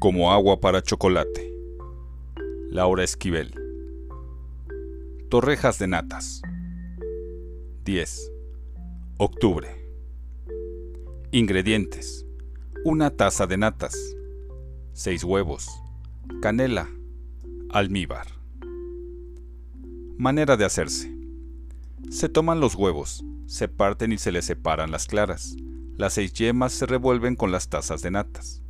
como agua para chocolate. Laura Esquivel. Torrejas de natas. 10. Octubre. Ingredientes. Una taza de natas. 6 huevos. Canela. Almíbar. Manera de hacerse. Se toman los huevos, se parten y se les separan las claras. Las seis yemas se revuelven con las tazas de natas.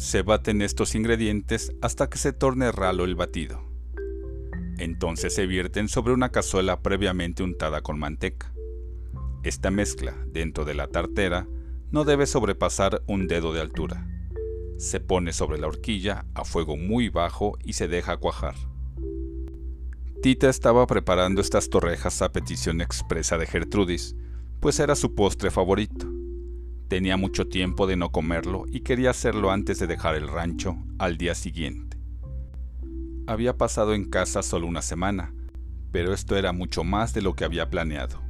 Se baten estos ingredientes hasta que se torne ralo el batido. Entonces se vierten sobre una cazuela previamente untada con manteca. Esta mezcla, dentro de la tartera, no debe sobrepasar un dedo de altura. Se pone sobre la horquilla a fuego muy bajo y se deja cuajar. Tita estaba preparando estas torrejas a petición expresa de Gertrudis, pues era su postre favorito. Tenía mucho tiempo de no comerlo y quería hacerlo antes de dejar el rancho al día siguiente. Había pasado en casa solo una semana, pero esto era mucho más de lo que había planeado.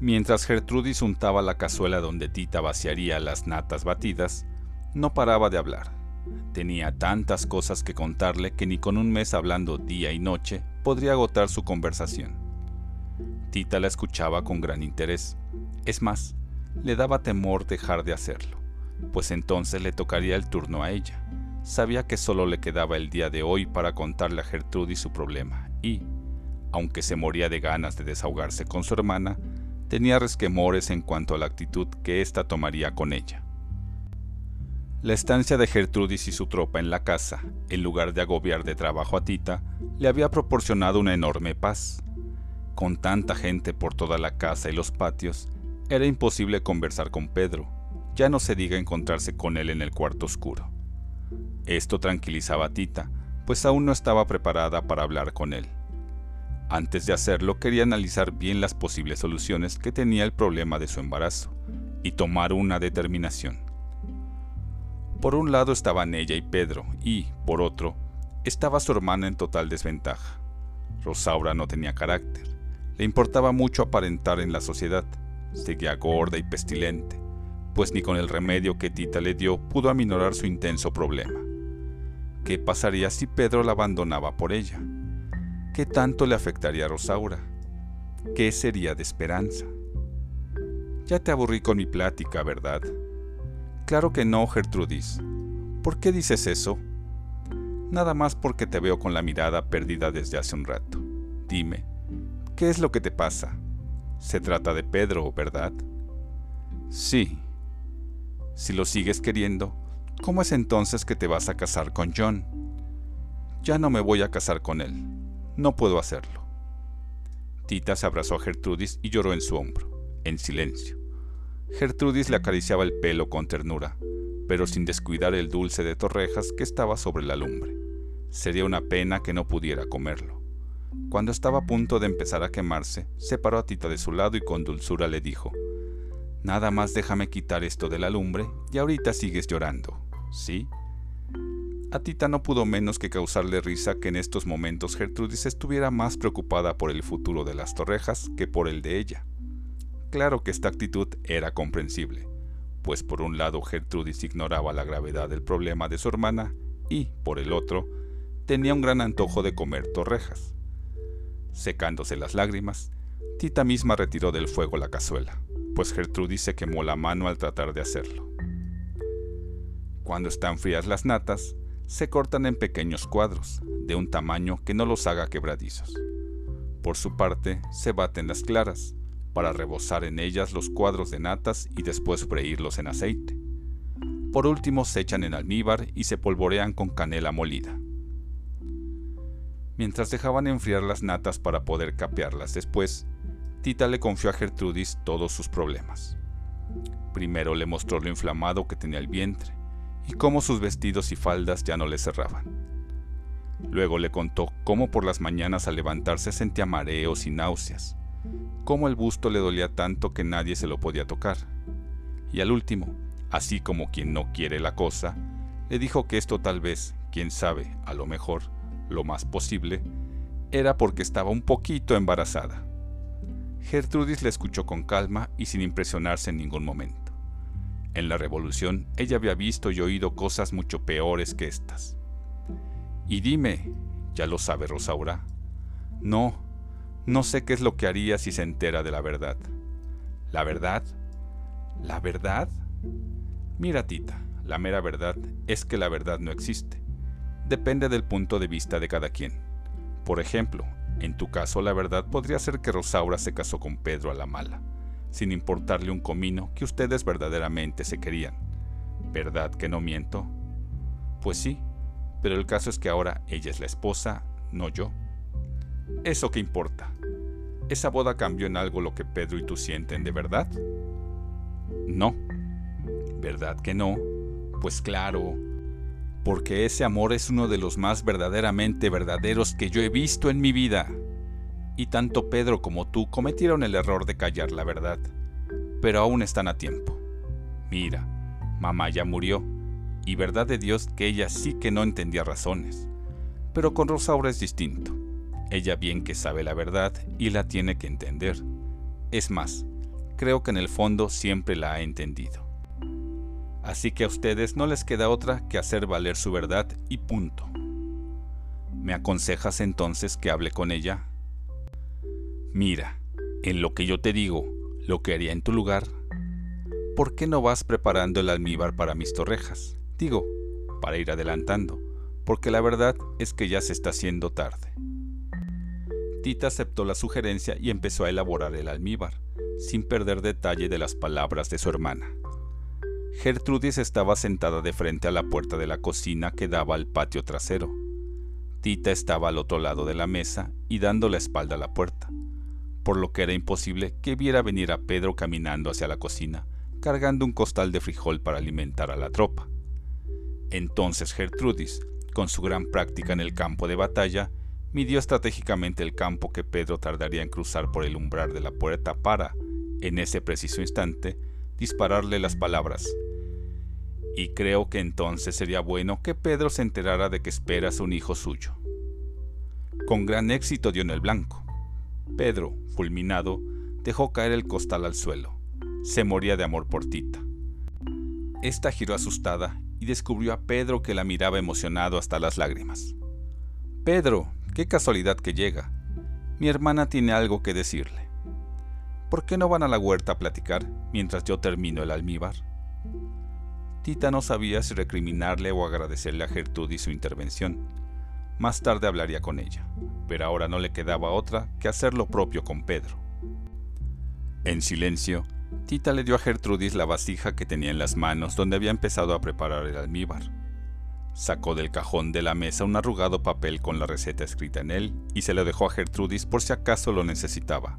Mientras Gertrudis untaba la cazuela donde Tita vaciaría las natas batidas, no paraba de hablar. Tenía tantas cosas que contarle que ni con un mes hablando día y noche podría agotar su conversación. Tita la escuchaba con gran interés. Es más, le daba temor dejar de hacerlo, pues entonces le tocaría el turno a ella. Sabía que solo le quedaba el día de hoy para contarle a Gertrudis su problema y, aunque se moría de ganas de desahogarse con su hermana, tenía resquemores en cuanto a la actitud que ésta tomaría con ella. La estancia de Gertrudis y su tropa en la casa, en lugar de agobiar de trabajo a Tita, le había proporcionado una enorme paz. Con tanta gente por toda la casa y los patios, era imposible conversar con Pedro, ya no se diga encontrarse con él en el cuarto oscuro. Esto tranquilizaba a Tita, pues aún no estaba preparada para hablar con él. Antes de hacerlo quería analizar bien las posibles soluciones que tenía el problema de su embarazo y tomar una determinación. Por un lado estaban ella y Pedro y, por otro, estaba su hermana en total desventaja. Rosaura no tenía carácter, le importaba mucho aparentar en la sociedad, Seguía gorda y pestilente, pues ni con el remedio que Tita le dio pudo aminorar su intenso problema. ¿Qué pasaría si Pedro la abandonaba por ella? ¿Qué tanto le afectaría a Rosaura? ¿Qué sería de esperanza? Ya te aburrí con mi plática, ¿verdad? Claro que no, Gertrudis. ¿Por qué dices eso? Nada más porque te veo con la mirada perdida desde hace un rato. Dime, ¿qué es lo que te pasa? Se trata de Pedro, ¿verdad? Sí. Si lo sigues queriendo, ¿cómo es entonces que te vas a casar con John? Ya no me voy a casar con él. No puedo hacerlo. Tita se abrazó a Gertrudis y lloró en su hombro, en silencio. Gertrudis le acariciaba el pelo con ternura, pero sin descuidar el dulce de torrejas que estaba sobre la lumbre. Sería una pena que no pudiera comerlo. Cuando estaba a punto de empezar a quemarse, se paró a Tita de su lado y con dulzura le dijo, Nada más déjame quitar esto de la lumbre y ahorita sigues llorando, ¿sí? A Tita no pudo menos que causarle risa que en estos momentos Gertrudis estuviera más preocupada por el futuro de las torrejas que por el de ella. Claro que esta actitud era comprensible, pues por un lado Gertrudis ignoraba la gravedad del problema de su hermana y, por el otro, tenía un gran antojo de comer torrejas. Secándose las lágrimas, Tita misma retiró del fuego la cazuela, pues Gertrudis se quemó la mano al tratar de hacerlo. Cuando están frías las natas, se cortan en pequeños cuadros, de un tamaño que no los haga quebradizos. Por su parte, se baten las claras, para rebosar en ellas los cuadros de natas y después freírlos en aceite. Por último, se echan en almíbar y se polvorean con canela molida mientras dejaban enfriar las natas para poder capearlas después, Tita le confió a Gertrudis todos sus problemas. Primero le mostró lo inflamado que tenía el vientre y cómo sus vestidos y faldas ya no le cerraban. Luego le contó cómo por las mañanas al levantarse sentía mareos y náuseas, cómo el busto le dolía tanto que nadie se lo podía tocar. Y al último, así como quien no quiere la cosa, le dijo que esto tal vez, quién sabe, a lo mejor, lo más posible, era porque estaba un poquito embarazada. Gertrudis le escuchó con calma y sin impresionarse en ningún momento. En la revolución ella había visto y oído cosas mucho peores que estas. Y dime, ¿ya lo sabe Rosaura? No, no sé qué es lo que haría si se entera de la verdad. ¿La verdad? ¿La verdad? Mira, Tita, la mera verdad es que la verdad no existe. Depende del punto de vista de cada quien. Por ejemplo, en tu caso la verdad podría ser que Rosaura se casó con Pedro a la mala, sin importarle un comino que ustedes verdaderamente se querían. ¿Verdad que no miento? Pues sí, pero el caso es que ahora ella es la esposa, no yo. ¿Eso qué importa? ¿Esa boda cambió en algo lo que Pedro y tú sienten de verdad? No. ¿Verdad que no? Pues claro, porque ese amor es uno de los más verdaderamente verdaderos que yo he visto en mi vida. Y tanto Pedro como tú cometieron el error de callar la verdad, pero aún están a tiempo. Mira, mamá ya murió, y verdad de Dios que ella sí que no entendía razones. Pero con Rosaura es distinto. Ella bien que sabe la verdad y la tiene que entender. Es más, creo que en el fondo siempre la ha entendido. Así que a ustedes no les queda otra que hacer valer su verdad y punto. ¿Me aconsejas entonces que hable con ella? Mira, en lo que yo te digo, lo que haría en tu lugar, ¿por qué no vas preparando el almíbar para mis torrejas? Digo, para ir adelantando, porque la verdad es que ya se está haciendo tarde. Tita aceptó la sugerencia y empezó a elaborar el almíbar, sin perder detalle de las palabras de su hermana. Gertrudis estaba sentada de frente a la puerta de la cocina que daba al patio trasero. Tita estaba al otro lado de la mesa y dando la espalda a la puerta, por lo que era imposible que viera venir a Pedro caminando hacia la cocina, cargando un costal de frijol para alimentar a la tropa. Entonces Gertrudis, con su gran práctica en el campo de batalla, midió estratégicamente el campo que Pedro tardaría en cruzar por el umbral de la puerta para, en ese preciso instante, dispararle las palabras. Y creo que entonces sería bueno que Pedro se enterara de que esperas un hijo suyo. Con gran éxito dio en el blanco. Pedro, fulminado, dejó caer el costal al suelo. Se moría de amor por Tita. Esta giró asustada y descubrió a Pedro que la miraba emocionado hasta las lágrimas. Pedro, qué casualidad que llega. Mi hermana tiene algo que decirle. ¿Por qué no van a la huerta a platicar mientras yo termino el almíbar? Tita no sabía si recriminarle o agradecerle a Gertrudis su intervención. Más tarde hablaría con ella, pero ahora no le quedaba otra que hacer lo propio con Pedro. En silencio, Tita le dio a Gertrudis la vasija que tenía en las manos donde había empezado a preparar el almíbar. Sacó del cajón de la mesa un arrugado papel con la receta escrita en él y se lo dejó a Gertrudis por si acaso lo necesitaba.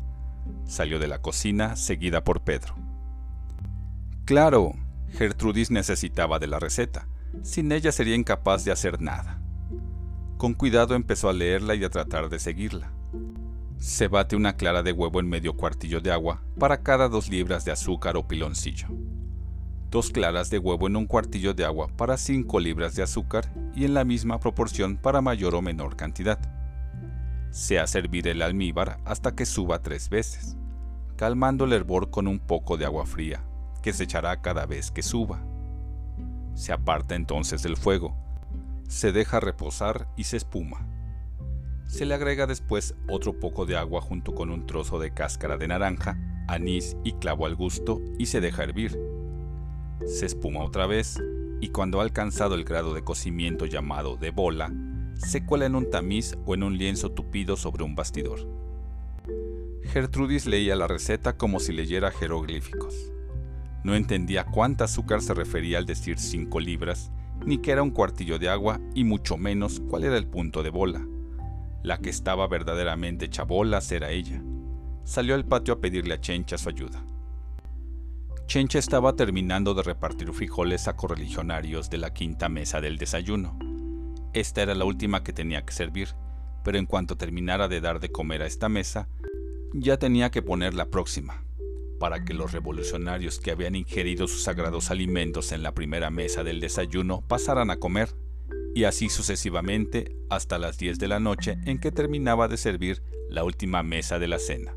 Salió de la cocina seguida por Pedro. Claro, Gertrudis necesitaba de la receta. Sin ella sería incapaz de hacer nada. Con cuidado empezó a leerla y a tratar de seguirla. Se bate una clara de huevo en medio cuartillo de agua para cada dos libras de azúcar o piloncillo. Dos claras de huevo en un cuartillo de agua para cinco libras de azúcar y en la misma proporción para mayor o menor cantidad. Se hace hervir el almíbar hasta que suba tres veces, calmando el hervor con un poco de agua fría, que se echará cada vez que suba. Se aparta entonces del fuego, se deja reposar y se espuma. Se le agrega después otro poco de agua junto con un trozo de cáscara de naranja, anís y clavo al gusto y se deja hervir. Se espuma otra vez y cuando ha alcanzado el grado de cocimiento llamado de bola, se cuela en un tamiz o en un lienzo tupido sobre un bastidor. Gertrudis leía la receta como si leyera jeroglíficos. No entendía cuánta azúcar se refería al decir cinco libras, ni que era un cuartillo de agua, y mucho menos cuál era el punto de bola. La que estaba verdaderamente hecha bolas era ella. Salió al patio a pedirle a Chencha su ayuda. Chencha estaba terminando de repartir frijoles a correligionarios de la quinta mesa del desayuno. Esta era la última que tenía que servir, pero en cuanto terminara de dar de comer a esta mesa, ya tenía que poner la próxima, para que los revolucionarios que habían ingerido sus sagrados alimentos en la primera mesa del desayuno pasaran a comer, y así sucesivamente hasta las 10 de la noche en que terminaba de servir la última mesa de la cena.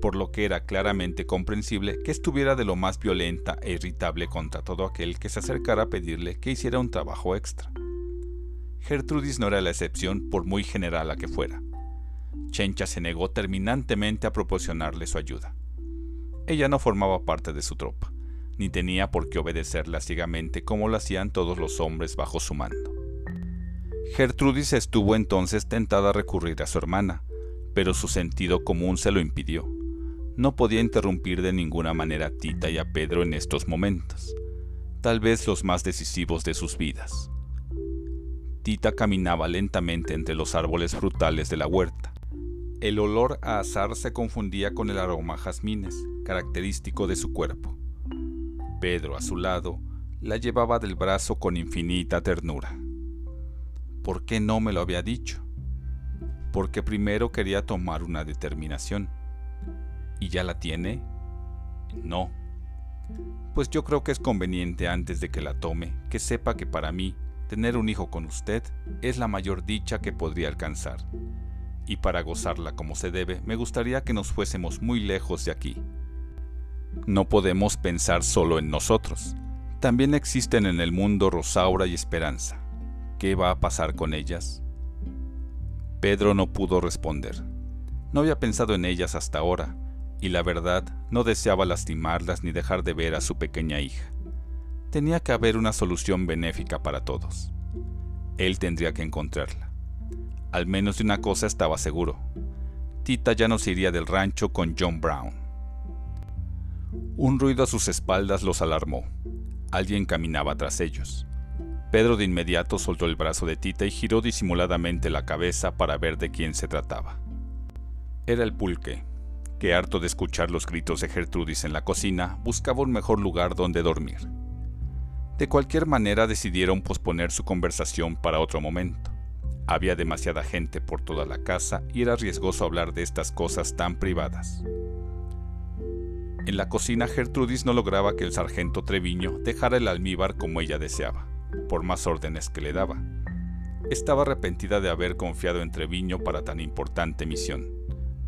por lo que era claramente comprensible que estuviera de lo más violenta e irritable contra todo aquel que se acercara a pedirle que hiciera un trabajo extra. Gertrudis no era la excepción por muy general a que fuera. Chencha se negó terminantemente a proporcionarle su ayuda. Ella no formaba parte de su tropa, ni tenía por qué obedecerla ciegamente como lo hacían todos los hombres bajo su mando. Gertrudis estuvo entonces tentada a recurrir a su hermana, pero su sentido común se lo impidió. No podía interrumpir de ninguna manera a Tita y a Pedro en estos momentos, tal vez los más decisivos de sus vidas. Tita caminaba lentamente entre los árboles frutales de la huerta. El olor a azar se confundía con el aroma jazmines, característico de su cuerpo. Pedro, a su lado, la llevaba del brazo con infinita ternura. ¿Por qué no me lo había dicho? Porque primero quería tomar una determinación. ¿Y ya la tiene? No. Pues yo creo que es conveniente antes de que la tome que sepa que para mí tener un hijo con usted es la mayor dicha que podría alcanzar. Y para gozarla como se debe, me gustaría que nos fuésemos muy lejos de aquí. No podemos pensar solo en nosotros. También existen en el mundo Rosaura y Esperanza. ¿Qué va a pasar con ellas? Pedro no pudo responder. No había pensado en ellas hasta ahora, y la verdad no deseaba lastimarlas ni dejar de ver a su pequeña hija. Tenía que haber una solución benéfica para todos. Él tendría que encontrarla. Al menos de una cosa estaba seguro. Tita ya no se iría del rancho con John Brown. Un ruido a sus espaldas los alarmó. Alguien caminaba tras ellos. Pedro de inmediato soltó el brazo de Tita y giró disimuladamente la cabeza para ver de quién se trataba. Era el pulque, que harto de escuchar los gritos de Gertrudis en la cocina, buscaba un mejor lugar donde dormir. De cualquier manera decidieron posponer su conversación para otro momento. Había demasiada gente por toda la casa y era riesgoso hablar de estas cosas tan privadas. En la cocina Gertrudis no lograba que el sargento Treviño dejara el almíbar como ella deseaba por más órdenes que le daba. Estaba arrepentida de haber confiado en Treviño para tan importante misión.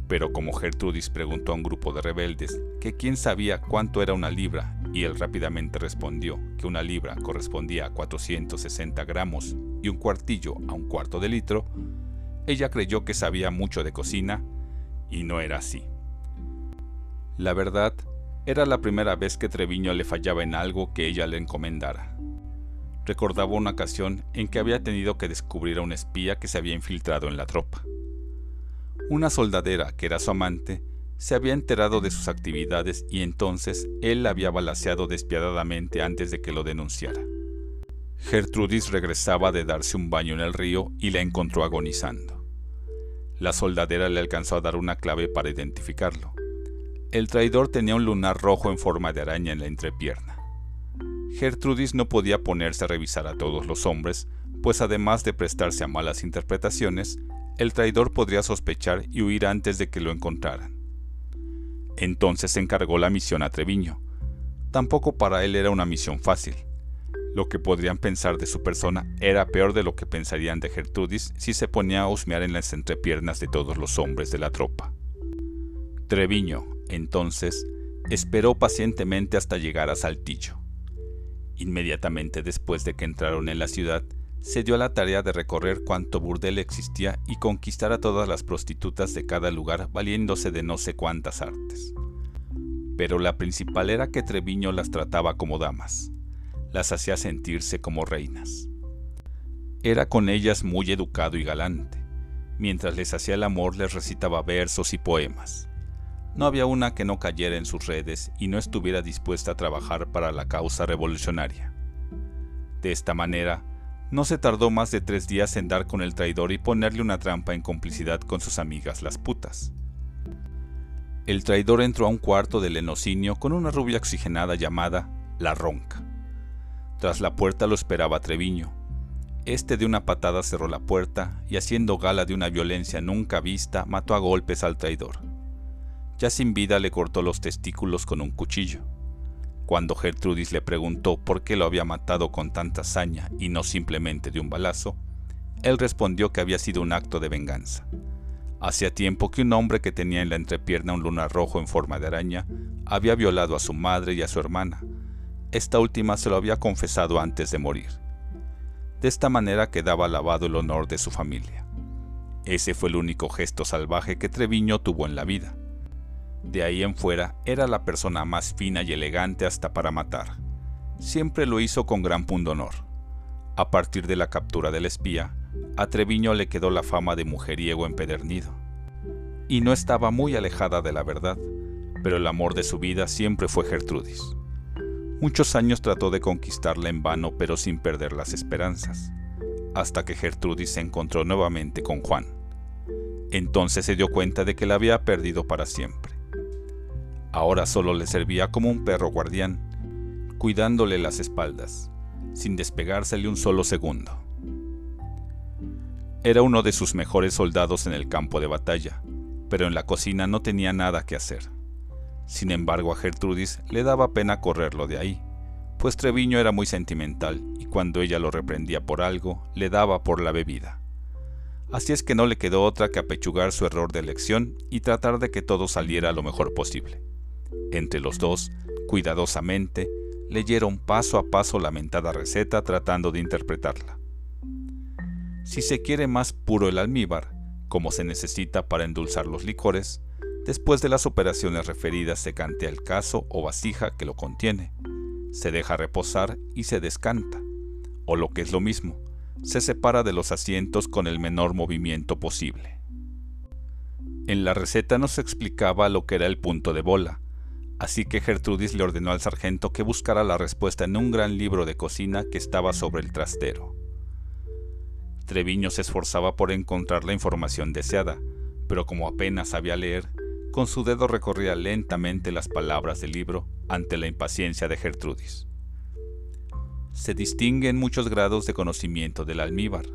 Pero como Gertrudis preguntó a un grupo de rebeldes que quién sabía cuánto era una libra, y él rápidamente respondió que una libra correspondía a 460 gramos y un cuartillo a un cuarto de litro, ella creyó que sabía mucho de cocina, y no era así. La verdad, era la primera vez que Treviño le fallaba en algo que ella le encomendara recordaba una ocasión en que había tenido que descubrir a un espía que se había infiltrado en la tropa. Una soldadera, que era su amante, se había enterado de sus actividades y entonces él la había balaseado despiadadamente antes de que lo denunciara. Gertrudis regresaba de darse un baño en el río y la encontró agonizando. La soldadera le alcanzó a dar una clave para identificarlo. El traidor tenía un lunar rojo en forma de araña en la entrepierna. Gertrudis no podía ponerse a revisar a todos los hombres, pues además de prestarse a malas interpretaciones, el traidor podría sospechar y huir antes de que lo encontraran. Entonces encargó la misión a Treviño. Tampoco para él era una misión fácil. Lo que podrían pensar de su persona era peor de lo que pensarían de Gertrudis si se ponía a husmear en las entrepiernas de todos los hombres de la tropa. Treviño, entonces, esperó pacientemente hasta llegar a Saltillo. Inmediatamente después de que entraron en la ciudad, se dio a la tarea de recorrer cuanto burdel existía y conquistar a todas las prostitutas de cada lugar valiéndose de no sé cuántas artes. Pero la principal era que Treviño las trataba como damas, las hacía sentirse como reinas. Era con ellas muy educado y galante, mientras les hacía el amor les recitaba versos y poemas. No había una que no cayera en sus redes y no estuviera dispuesta a trabajar para la causa revolucionaria. De esta manera, no se tardó más de tres días en dar con el traidor y ponerle una trampa en complicidad con sus amigas las putas. El traidor entró a un cuarto del lenocinio con una rubia oxigenada llamada La Ronca. Tras la puerta lo esperaba Treviño. Este de una patada cerró la puerta y haciendo gala de una violencia nunca vista mató a golpes al traidor ya sin vida le cortó los testículos con un cuchillo. Cuando Gertrudis le preguntó por qué lo había matado con tanta hazaña y no simplemente de un balazo, él respondió que había sido un acto de venganza. Hacía tiempo que un hombre que tenía en la entrepierna un lunar rojo en forma de araña había violado a su madre y a su hermana. Esta última se lo había confesado antes de morir. De esta manera quedaba lavado el honor de su familia. Ese fue el único gesto salvaje que Treviño tuvo en la vida. De ahí en fuera era la persona más fina y elegante hasta para matar. Siempre lo hizo con gran pundonor. A partir de la captura del espía, a Treviño le quedó la fama de mujeriego empedernido. Y no estaba muy alejada de la verdad, pero el amor de su vida siempre fue Gertrudis. Muchos años trató de conquistarla en vano, pero sin perder las esperanzas, hasta que Gertrudis se encontró nuevamente con Juan. Entonces se dio cuenta de que la había perdido para siempre. Ahora solo le servía como un perro guardián, cuidándole las espaldas, sin despegársele un solo segundo. Era uno de sus mejores soldados en el campo de batalla, pero en la cocina no tenía nada que hacer. Sin embargo, a Gertrudis le daba pena correrlo de ahí, pues Treviño era muy sentimental y cuando ella lo reprendía por algo, le daba por la bebida. Así es que no le quedó otra que apechugar su error de elección y tratar de que todo saliera lo mejor posible. Entre los dos, cuidadosamente, leyeron paso a paso la mentada receta tratando de interpretarla. Si se quiere más puro el almíbar, como se necesita para endulzar los licores, después de las operaciones referidas se cantea el caso o vasija que lo contiene, se deja reposar y se descanta, o lo que es lo mismo, se separa de los asientos con el menor movimiento posible. En la receta nos explicaba lo que era el punto de bola, así que Gertrudis le ordenó al sargento que buscara la respuesta en un gran libro de cocina que estaba sobre el trastero. Treviño se esforzaba por encontrar la información deseada, pero como apenas sabía leer, con su dedo recorría lentamente las palabras del libro ante la impaciencia de Gertrudis. Se distinguen muchos grados de conocimiento del almíbar.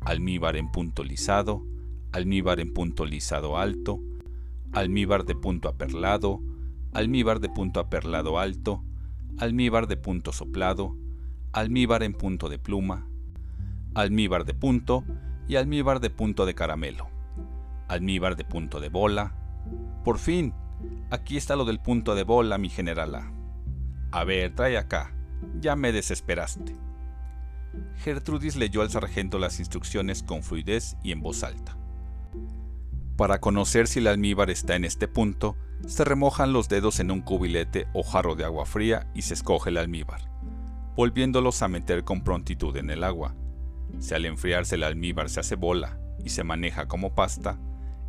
Almíbar en punto lisado, almíbar en punto lisado alto, almíbar de punto aperlado, almíbar de punto aperlado alto, almíbar de punto soplado, almíbar en punto de pluma, almíbar de punto y almíbar de punto de caramelo, almíbar de punto de bola. Por fin, aquí está lo del punto de bola, mi generala. A ver, trae acá, ya me desesperaste. Gertrudis leyó al sargento las instrucciones con fluidez y en voz alta. Para conocer si el almíbar está en este punto, se remojan los dedos en un cubilete o jarro de agua fría y se escoge el almíbar, volviéndolos a meter con prontitud en el agua, si al enfriarse el almíbar se hace bola y se maneja como pasta,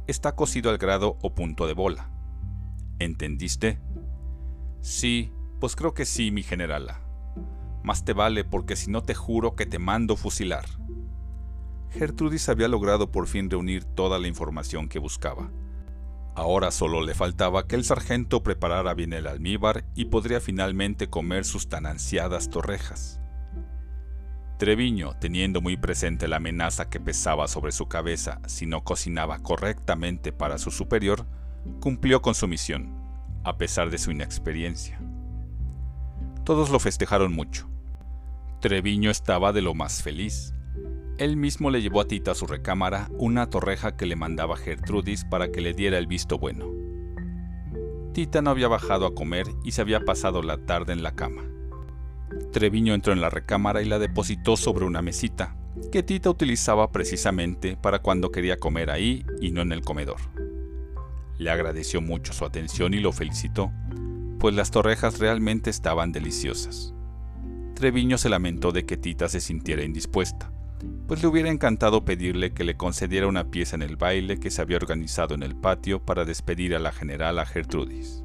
está cocido al grado o punto de bola. ¿Entendiste? Sí, pues creo que sí, mi generala. Más te vale porque si no te juro que te mando fusilar. Gertrudis había logrado por fin reunir toda la información que buscaba. Ahora solo le faltaba que el sargento preparara bien el almíbar y podría finalmente comer sus tan ansiadas torrejas. Treviño, teniendo muy presente la amenaza que pesaba sobre su cabeza si no cocinaba correctamente para su superior, cumplió con su misión, a pesar de su inexperiencia. Todos lo festejaron mucho. Treviño estaba de lo más feliz. Él mismo le llevó a Tita a su recámara una torreja que le mandaba Gertrudis para que le diera el visto bueno. Tita no había bajado a comer y se había pasado la tarde en la cama. Treviño entró en la recámara y la depositó sobre una mesita, que Tita utilizaba precisamente para cuando quería comer ahí y no en el comedor. Le agradeció mucho su atención y lo felicitó, pues las torrejas realmente estaban deliciosas. Treviño se lamentó de que Tita se sintiera indispuesta, pues le hubiera encantado pedirle que le concediera una pieza en el baile que se había organizado en el patio para despedir a la generala Gertrudis.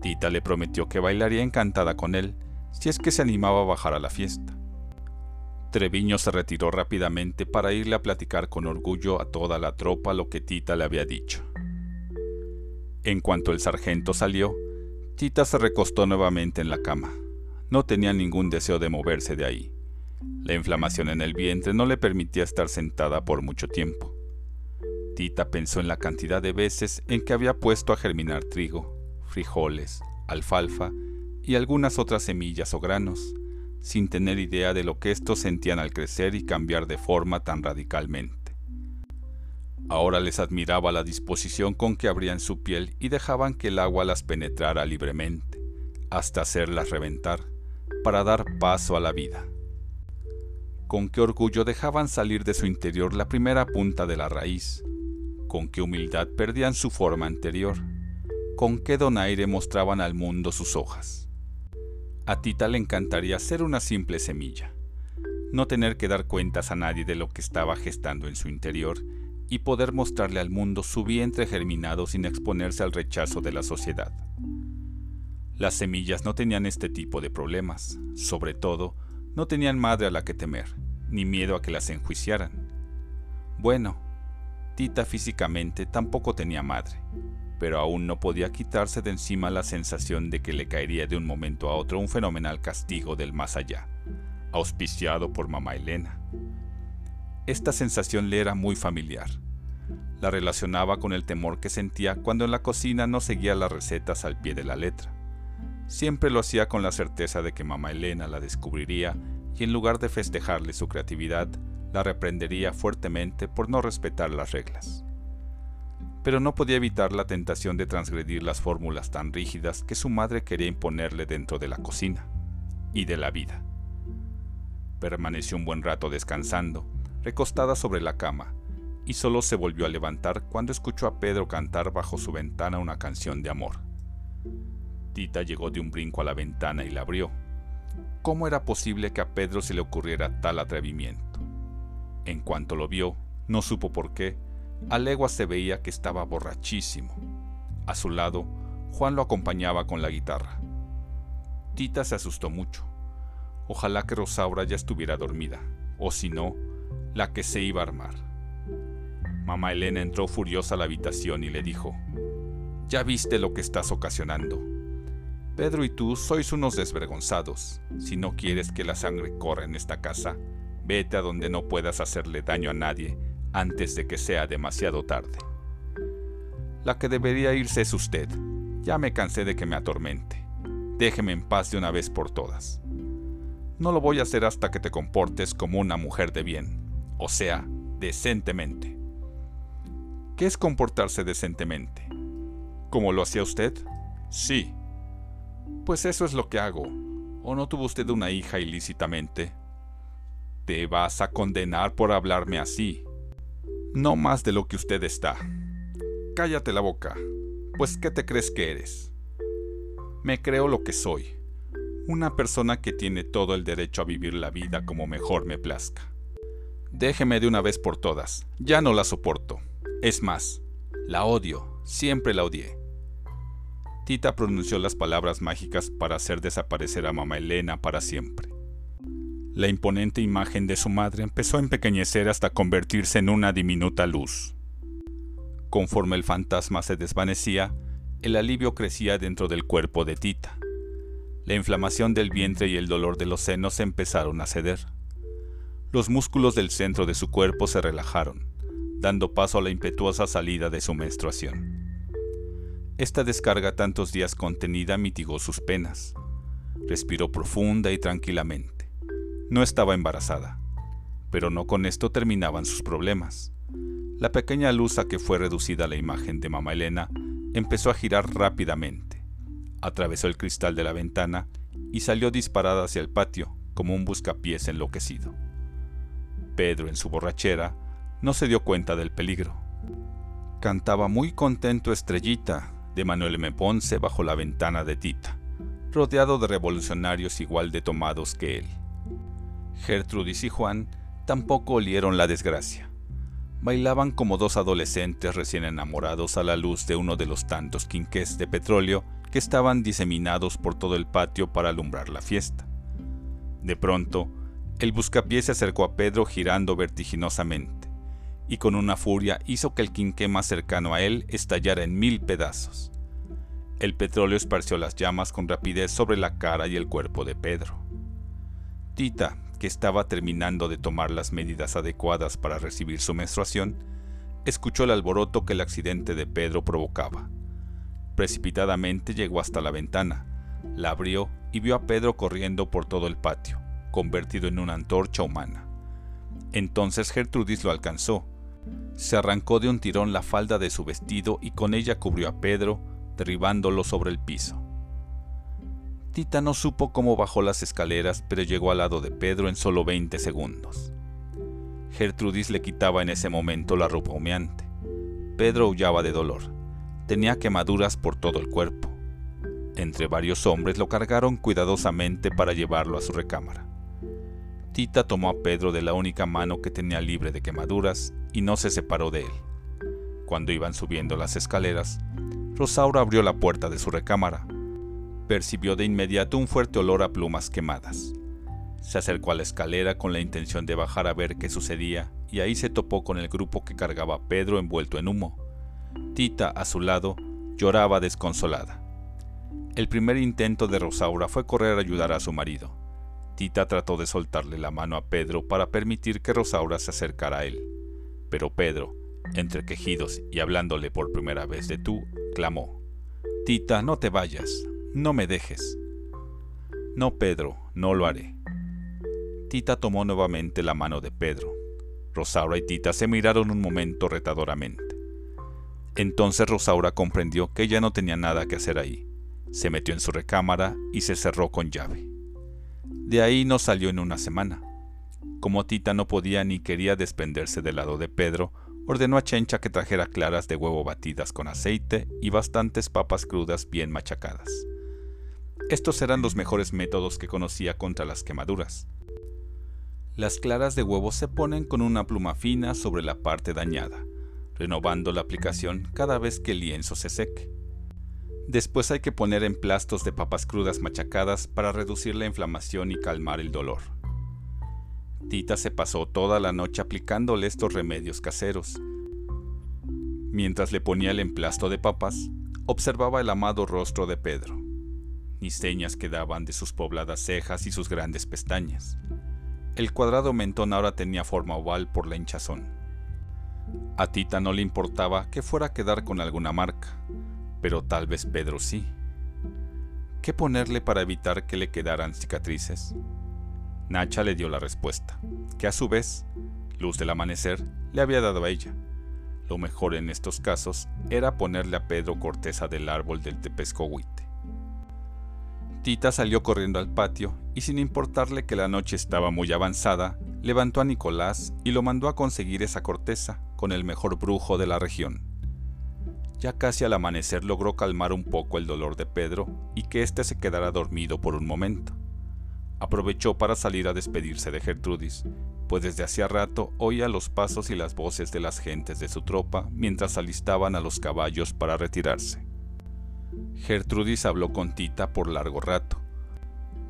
Tita le prometió que bailaría encantada con él si es que se animaba a bajar a la fiesta. Treviño se retiró rápidamente para irle a platicar con orgullo a toda la tropa lo que Tita le había dicho. En cuanto el sargento salió, Tita se recostó nuevamente en la cama. No tenía ningún deseo de moverse de ahí. La inflamación en el vientre no le permitía estar sentada por mucho tiempo. Tita pensó en la cantidad de veces en que había puesto a germinar trigo, frijoles, alfalfa y algunas otras semillas o granos, sin tener idea de lo que estos sentían al crecer y cambiar de forma tan radicalmente. Ahora les admiraba la disposición con que abrían su piel y dejaban que el agua las penetrara libremente, hasta hacerlas reventar, para dar paso a la vida. Con qué orgullo dejaban salir de su interior la primera punta de la raíz, con qué humildad perdían su forma anterior, con qué donaire mostraban al mundo sus hojas. A Tita le encantaría ser una simple semilla, no tener que dar cuentas a nadie de lo que estaba gestando en su interior y poder mostrarle al mundo su vientre germinado sin exponerse al rechazo de la sociedad. Las semillas no tenían este tipo de problemas, sobre todo, no tenían madre a la que temer, ni miedo a que las enjuiciaran. Bueno, Tita físicamente tampoco tenía madre, pero aún no podía quitarse de encima la sensación de que le caería de un momento a otro un fenomenal castigo del más allá, auspiciado por mamá Elena. Esta sensación le era muy familiar. La relacionaba con el temor que sentía cuando en la cocina no seguía las recetas al pie de la letra. Siempre lo hacía con la certeza de que mamá Elena la descubriría y en lugar de festejarle su creatividad, la reprendería fuertemente por no respetar las reglas. Pero no podía evitar la tentación de transgredir las fórmulas tan rígidas que su madre quería imponerle dentro de la cocina y de la vida. Permaneció un buen rato descansando, recostada sobre la cama, y solo se volvió a levantar cuando escuchó a Pedro cantar bajo su ventana una canción de amor. Tita llegó de un brinco a la ventana y la abrió. ¿Cómo era posible que a Pedro se le ocurriera tal atrevimiento? En cuanto lo vio, no supo por qué, a legua se veía que estaba borrachísimo. A su lado, Juan lo acompañaba con la guitarra. Tita se asustó mucho. Ojalá que Rosaura ya estuviera dormida, o si no, la que se iba a armar. Mamá Elena entró furiosa a la habitación y le dijo, Ya viste lo que estás ocasionando. Pedro y tú sois unos desvergonzados. Si no quieres que la sangre corra en esta casa, vete a donde no puedas hacerle daño a nadie antes de que sea demasiado tarde. La que debería irse es usted. Ya me cansé de que me atormente. Déjeme en paz de una vez por todas. No lo voy a hacer hasta que te comportes como una mujer de bien o sea, decentemente. ¿Qué es comportarse decentemente? ¿Como lo hacía usted? Sí. Pues eso es lo que hago. ¿O no tuvo usted una hija ilícitamente? Te vas a condenar por hablarme así. No más de lo que usted está. Cállate la boca. Pues ¿qué te crees que eres? Me creo lo que soy. Una persona que tiene todo el derecho a vivir la vida como mejor me plazca. Déjeme de una vez por todas, ya no la soporto. Es más, la odio, siempre la odié. Tita pronunció las palabras mágicas para hacer desaparecer a mamá Elena para siempre. La imponente imagen de su madre empezó a empequeñecer hasta convertirse en una diminuta luz. Conforme el fantasma se desvanecía, el alivio crecía dentro del cuerpo de Tita. La inflamación del vientre y el dolor de los senos empezaron a ceder los músculos del centro de su cuerpo se relajaron, dando paso a la impetuosa salida de su menstruación. Esta descarga tantos días contenida mitigó sus penas. Respiró profunda y tranquilamente. No estaba embarazada, pero no con esto terminaban sus problemas. La pequeña luz a que fue reducida la imagen de mamá Elena empezó a girar rápidamente. Atravesó el cristal de la ventana y salió disparada hacia el patio como un buscapiés enloquecido. Pedro, en su borrachera, no se dio cuenta del peligro. Cantaba muy contento Estrellita de Manuel M. Ponce bajo la ventana de Tita, rodeado de revolucionarios igual de tomados que él. Gertrudis y Juan tampoco olieron la desgracia. Bailaban como dos adolescentes recién enamorados a la luz de uno de los tantos quinqués de petróleo que estaban diseminados por todo el patio para alumbrar la fiesta. De pronto, el buscapié se acercó a Pedro girando vertiginosamente, y con una furia hizo que el quinqué más cercano a él estallara en mil pedazos. El petróleo esparció las llamas con rapidez sobre la cara y el cuerpo de Pedro. Tita, que estaba terminando de tomar las medidas adecuadas para recibir su menstruación, escuchó el alboroto que el accidente de Pedro provocaba. Precipitadamente llegó hasta la ventana, la abrió y vio a Pedro corriendo por todo el patio convertido en una antorcha humana. Entonces Gertrudis lo alcanzó. Se arrancó de un tirón la falda de su vestido y con ella cubrió a Pedro, derribándolo sobre el piso. Tita no supo cómo bajó las escaleras, pero llegó al lado de Pedro en solo 20 segundos. Gertrudis le quitaba en ese momento la ropa humeante. Pedro aullaba de dolor. Tenía quemaduras por todo el cuerpo. Entre varios hombres lo cargaron cuidadosamente para llevarlo a su recámara. Tita tomó a Pedro de la única mano que tenía libre de quemaduras y no se separó de él. Cuando iban subiendo las escaleras, Rosaura abrió la puerta de su recámara. Percibió de inmediato un fuerte olor a plumas quemadas. Se acercó a la escalera con la intención de bajar a ver qué sucedía y ahí se topó con el grupo que cargaba a Pedro envuelto en humo. Tita, a su lado, lloraba desconsolada. El primer intento de Rosaura fue correr a ayudar a su marido. Tita trató de soltarle la mano a Pedro para permitir que Rosaura se acercara a él. Pero Pedro, entre quejidos y hablándole por primera vez de tú, clamó, Tita, no te vayas, no me dejes. No, Pedro, no lo haré. Tita tomó nuevamente la mano de Pedro. Rosaura y Tita se miraron un momento retadoramente. Entonces Rosaura comprendió que ella no tenía nada que hacer ahí. Se metió en su recámara y se cerró con llave. De ahí no salió en una semana. Como Tita no podía ni quería desprenderse del lado de Pedro, ordenó a Chencha que trajera claras de huevo batidas con aceite y bastantes papas crudas bien machacadas. Estos eran los mejores métodos que conocía contra las quemaduras. Las claras de huevo se ponen con una pluma fina sobre la parte dañada, renovando la aplicación cada vez que el lienzo se seque. Después hay que poner emplastos de papas crudas machacadas para reducir la inflamación y calmar el dolor. Tita se pasó toda la noche aplicándole estos remedios caseros. Mientras le ponía el emplasto de papas, observaba el amado rostro de Pedro. Ni señas quedaban de sus pobladas cejas y sus grandes pestañas. El cuadrado mentón ahora tenía forma oval por la hinchazón. A Tita no le importaba que fuera a quedar con alguna marca, pero tal vez Pedro sí. ¿Qué ponerle para evitar que le quedaran cicatrices? Nacha le dio la respuesta, que a su vez, Luz del Amanecer le había dado a ella. Lo mejor en estos casos era ponerle a Pedro corteza del árbol del tepescohuite. Tita salió corriendo al patio y sin importarle que la noche estaba muy avanzada, levantó a Nicolás y lo mandó a conseguir esa corteza con el mejor brujo de la región. Ya casi al amanecer logró calmar un poco el dolor de Pedro y que éste se quedara dormido por un momento aprovechó para salir a despedirse de Gertrudis, pues desde hacía rato oía los pasos y las voces de las gentes de su tropa mientras alistaban a los caballos para retirarse. Gertrudis habló con Tita por largo rato.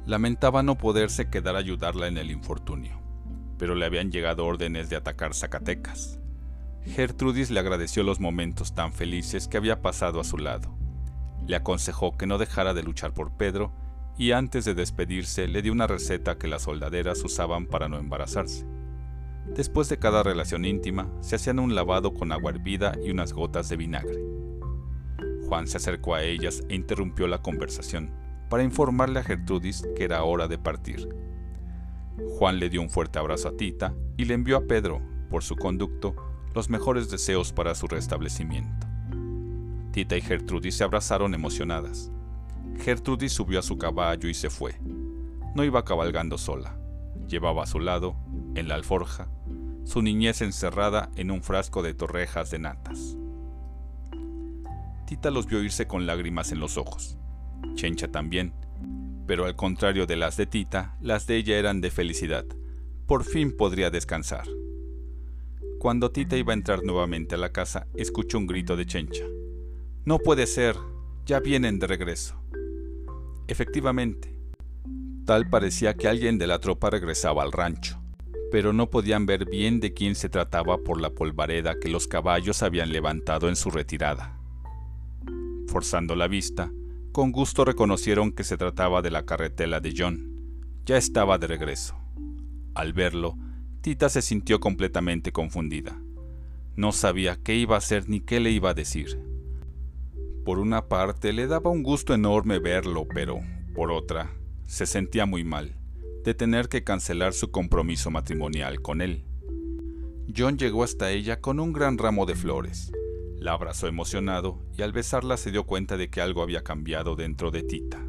Lamentaba no poderse quedar a ayudarla en el infortunio, pero le habían llegado órdenes de atacar Zacatecas. Gertrudis le agradeció los momentos tan felices que había pasado a su lado. Le aconsejó que no dejara de luchar por Pedro y antes de despedirse le dio una receta que las soldaderas usaban para no embarazarse. Después de cada relación íntima, se hacían un lavado con agua hervida y unas gotas de vinagre. Juan se acercó a ellas e interrumpió la conversación para informarle a Gertrudis que era hora de partir. Juan le dio un fuerte abrazo a Tita y le envió a Pedro, por su conducto, los mejores deseos para su restablecimiento. Tita y Gertrudis se abrazaron emocionadas. Gertrudis subió a su caballo y se fue. No iba cabalgando sola. Llevaba a su lado, en la alforja, su niñez encerrada en un frasco de torrejas de natas. Tita los vio irse con lágrimas en los ojos. Chencha también, pero al contrario de las de Tita, las de ella eran de felicidad. Por fin podría descansar. Cuando Tita iba a entrar nuevamente a la casa, escuchó un grito de Chencha. No puede ser, ya vienen de regreso. Efectivamente, tal parecía que alguien de la tropa regresaba al rancho, pero no podían ver bien de quién se trataba por la polvareda que los caballos habían levantado en su retirada. Forzando la vista, con gusto reconocieron que se trataba de la carretela de John. Ya estaba de regreso. Al verlo, Tita se sintió completamente confundida. No sabía qué iba a hacer ni qué le iba a decir. Por una parte le daba un gusto enorme verlo, pero, por otra, se sentía muy mal de tener que cancelar su compromiso matrimonial con él. John llegó hasta ella con un gran ramo de flores. La abrazó emocionado y al besarla se dio cuenta de que algo había cambiado dentro de Tita.